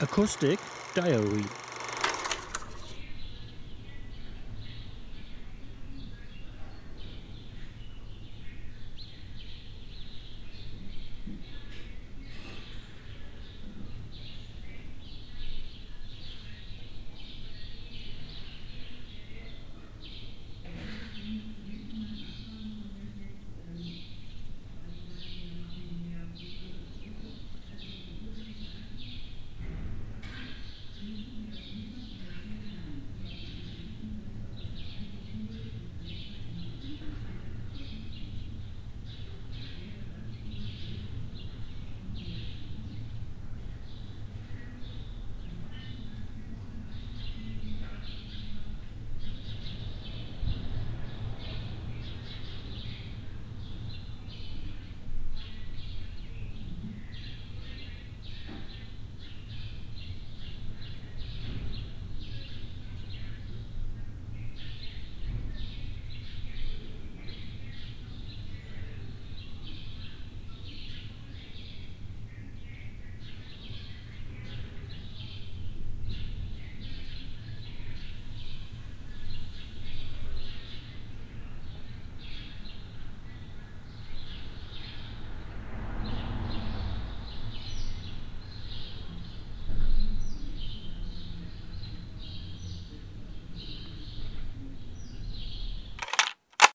Acoustic Diary.